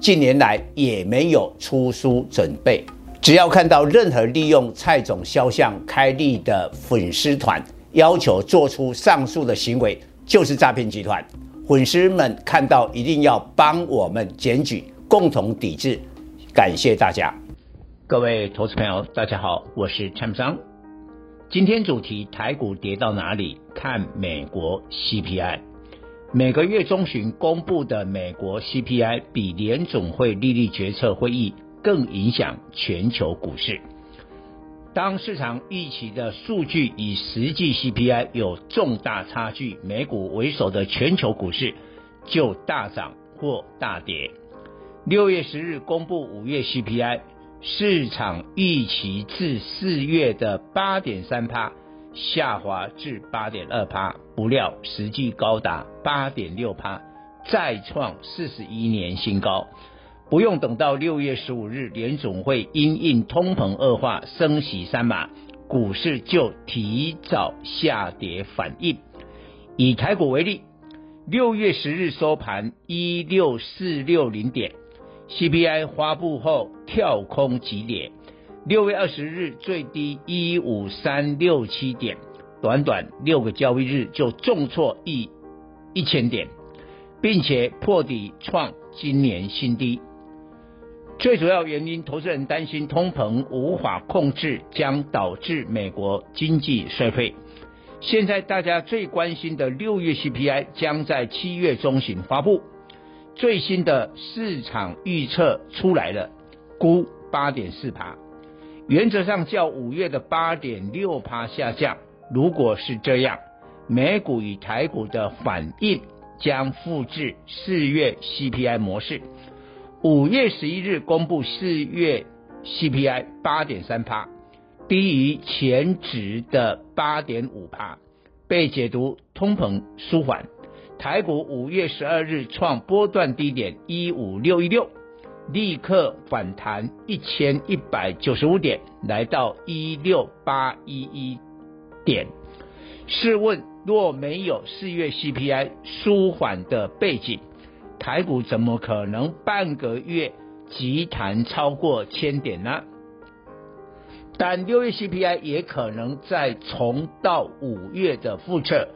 近年来也没有出书准备。只要看到任何利用蔡总肖像开立的粉丝团，要求做出上述的行为，就是诈骗集团。粉丝们看到一定要帮我们检举，共同抵制。感谢大家。各位投资朋友，大家好，我是蔡明彰。今天主题：台股跌到哪里？看美国 CPI。每个月中旬公布的美国 CPI 比联总会利率决策会议更影响全球股市。当市场预期的数据与实际 CPI 有重大差距，美股为首的全球股市就大涨或大跌。六月十日公布五月 CPI。市场预期至四月的八点三趴下滑至八点二趴，不料实际高达八点六趴，再创四十一年新高。不用等到六月十五日，联总会因应通膨恶化升息三码，股市就提早下跌反应。以台股为例，六月十日收盘一六四六零点。CPI 发布后跳空急跌，六月二十日最低一五三六七点，短短六个交易日就重挫一一千点，并且破底创今年新低。最主要原因，投资人担心通膨无法控制，将导致美国经济衰退。现在大家最关心的六月 CPI 将在七月中旬发布。最新的市场预测出来了，估八点四趴，原则上较五月的八点六趴下降。如果是这样，美股与台股的反应将复制四月 CPI 模式。五月十一日公布四月 CPI 八点三趴，低于前值的八点五趴，被解读通膨舒缓。台股五月十二日创波段低点一五六一六，立刻反弹一千一百九十五点，来到一六八一一点。试问，若没有四月 CPI 舒缓的背景，台股怎么可能半个月急弹超过千点呢？但六月 CPI 也可能再重到五月的复测。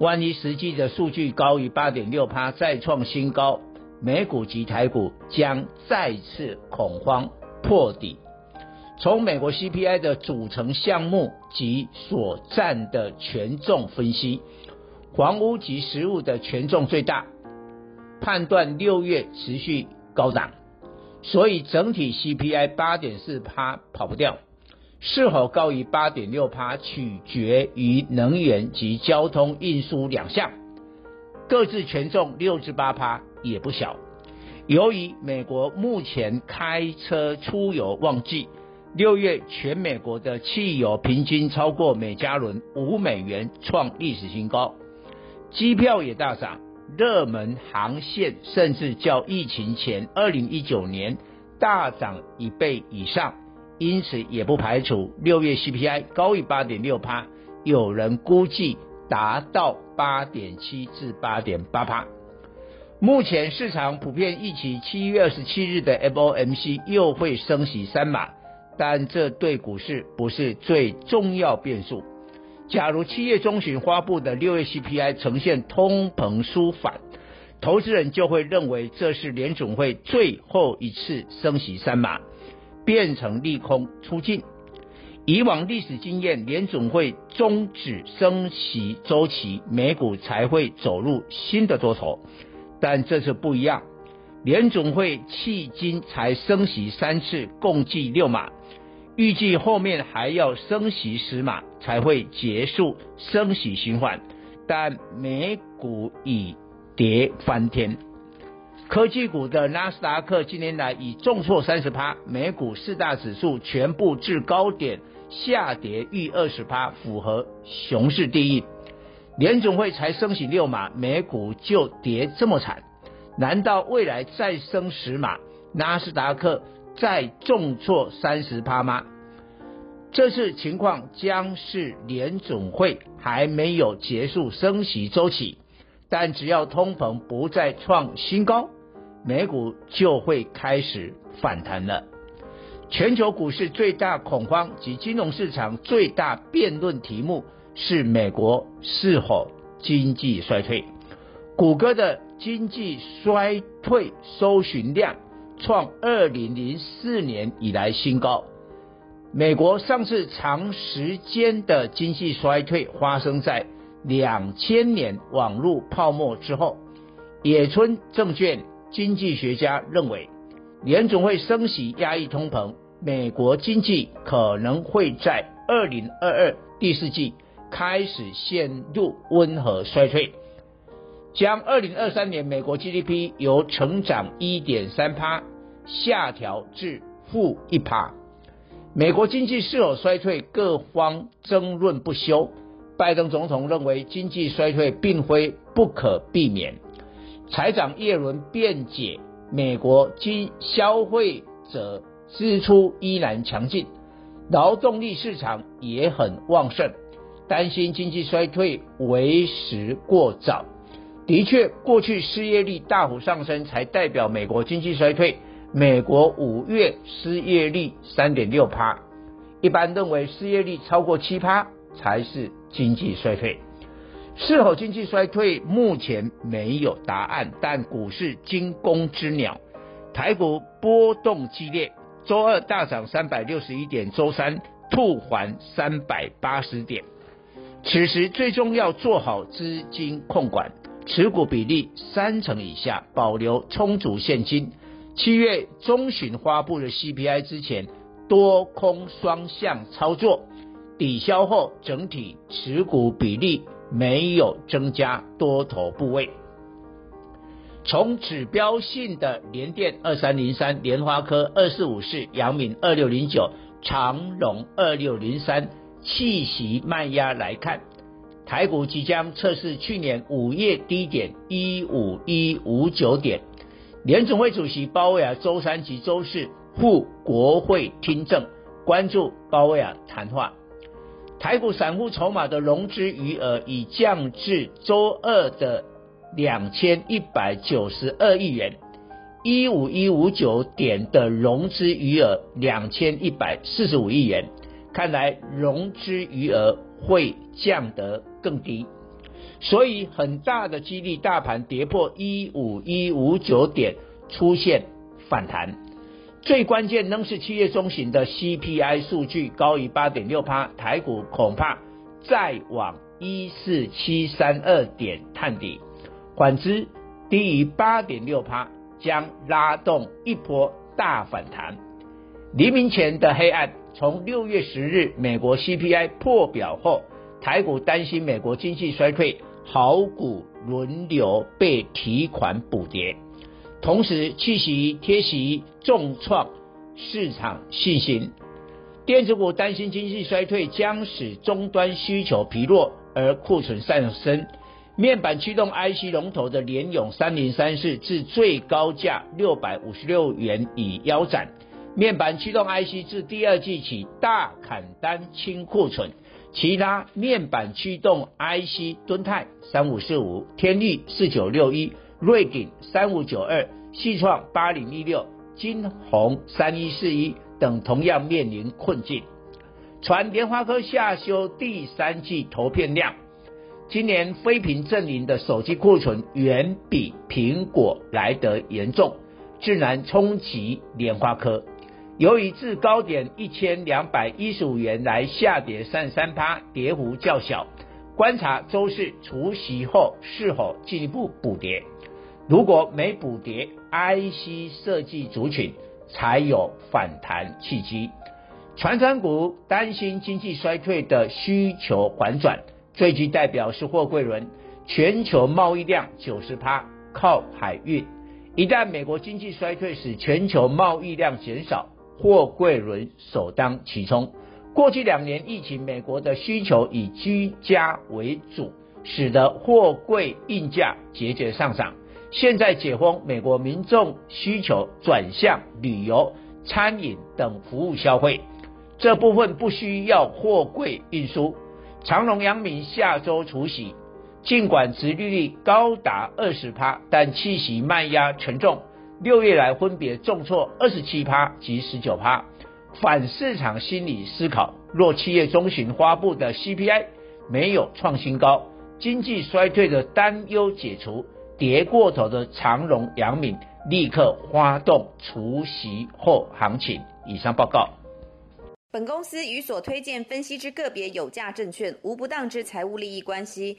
万一实际的数据高于八点六趴，再创新高，美股及台股将再次恐慌破底。从美国 CPI 的组成项目及所占的权重分析，房屋及食物的权重最大，判断六月持续高涨，所以整体 CPI 八点四趴跑不掉。是否高于八点六趴，取决于能源及交通运输两项，各自权重六至八趴也不小。由于美国目前开车出游旺季，六月全美国的汽油平均超过每加仑五美元，创历史新高，机票也大涨，热门航线甚至较疫情前二零一九年大涨一倍以上。因此，也不排除六月 CPI 高于八点六趴，有人估计达到八点七至八点八趴。目前市场普遍预期七月二十七日的 FOMC 又会升息三码，但这对股市不是最重要变数。假如七月中旬发布的六月 CPI 呈现通膨舒缓，投资人就会认为这是联总会最后一次升息三码。变成利空出尽。以往历史经验，联总会终止升息周期，美股才会走入新的多头。但这次不一样，联总会迄今才升息三次，共计六码，预计后面还要升息十码才会结束升息循环。但美股已跌翻天。科技股的纳斯达克近年来已重挫三十趴，美股四大指数全部至高点下跌逾二十趴，符合熊市定义。联总会才升息六码，美股就跌这么惨？难道未来再升十码，纳斯达克再重挫三十趴吗？这次情况将是联总会还没有结束升息周期，但只要通膨不再创新高，美股就会开始反弹了。全球股市最大恐慌及金融市场最大辩论题目是美国是否经济衰退。谷歌的经济衰退搜寻量创二零零四年以来新高。美国上次长时间的经济衰退发生在两千年网络泡沫之后。野村证券经济学家认为，联总会升息压抑通膨，美国经济可能会在二零二二第四季开始陷入温和衰退，将二零二三年美国 GDP 由成长一点三趴下调至负一趴。美国经济是否衰退，各方争论不休。拜登总统认为经济衰退并非不可避免。财长耶伦辩解，美国经消费者支出依然强劲，劳动力市场也很旺盛，担心经济衰退为时过早。的确，过去失业率大幅上升才代表美国经济衰退。美国五月失业率三点六趴，一般认为失业率超过七趴才是经济衰退。是否经济衰退，目前没有答案。但股市惊弓之鸟，台股波动激烈，周二大涨三百六十一点，周三吐还三百八十点。此时最重要做好资金控管，持股比例三成以下，保留充足现金。七月中旬发布的 CPI 之前，多空双向操作抵消后，整体持股比例没有增加多头部位。从指标性的联电二三零三、联发科二四五四、阳明二六零九、长荣二六零三气息慢压来看，台股即将测试去年五月低点一五一五九点。联准会主席鲍威尔周三及周四赴国会听证，关注鲍威尔谈话。台股散户筹码的融资余额已降至周二的两千一百九十二亿元，一五一五九点的融资余额两千一百四十五亿元，看来融资余额会降得更低。所以很大的几率，大盘跌破一五一五九点，出现反弹。最关键仍是七月中旬的 CPI 数据高于八点六趴，台股恐怕再往一四七三二点探底。反之，低于八点六趴，将拉动一波大反弹。黎明前的黑暗，从六月十日美国 CPI 破表后，台股担心美国经济衰退。好股轮流被提款补跌，同时气息贴息重创市场信心。电子股担心经济衰退将使终端需求疲弱而库存上升。面板驱动 IC 龙头的联咏三零三四至最高价六百五十六元已腰斩。面板驱动 IC 自第二季起大砍单清库存。其他面板驱动 IC，敦泰三五四五、天力四九六一、瑞鼎三五九二、矽创八零一六、金鸿三一四一等同样面临困境。传联发科下修第三季投片量，今年非苹阵营的手机库存远比苹果来得严重，自然冲击联发科。由于自高点一千两百一十五元来下跌三十三趴，跌幅较小。观察周四除息后是否进一步补跌。如果没补跌，IC 设计族群才有反弹契机。传产股担心经济衰退的需求反转，最具代表是货柜轮，全球贸易量九十趴靠海运。一旦美国经济衰退使，全球贸易量减少，货柜轮首当其冲。过去两年疫情，美国的需求以居家为主，使得货柜运价节节上涨。现在解封，美国民众需求转向旅游、餐饮等服务消费，这部分不需要货柜运输。长荣、阳明下周除息。尽管殖利率高达二十趴，但气息卖压沉重。六月来分别重挫二十七趴及十九趴。反市场心理思考：若七月中旬发布的 CPI 没有创新高，经济衰退的担忧解除，跌过头的长荣、阳明立刻发动除息后行情。以上报告。本公司与所推荐分析之个别有价证券无不当之财务利益关系。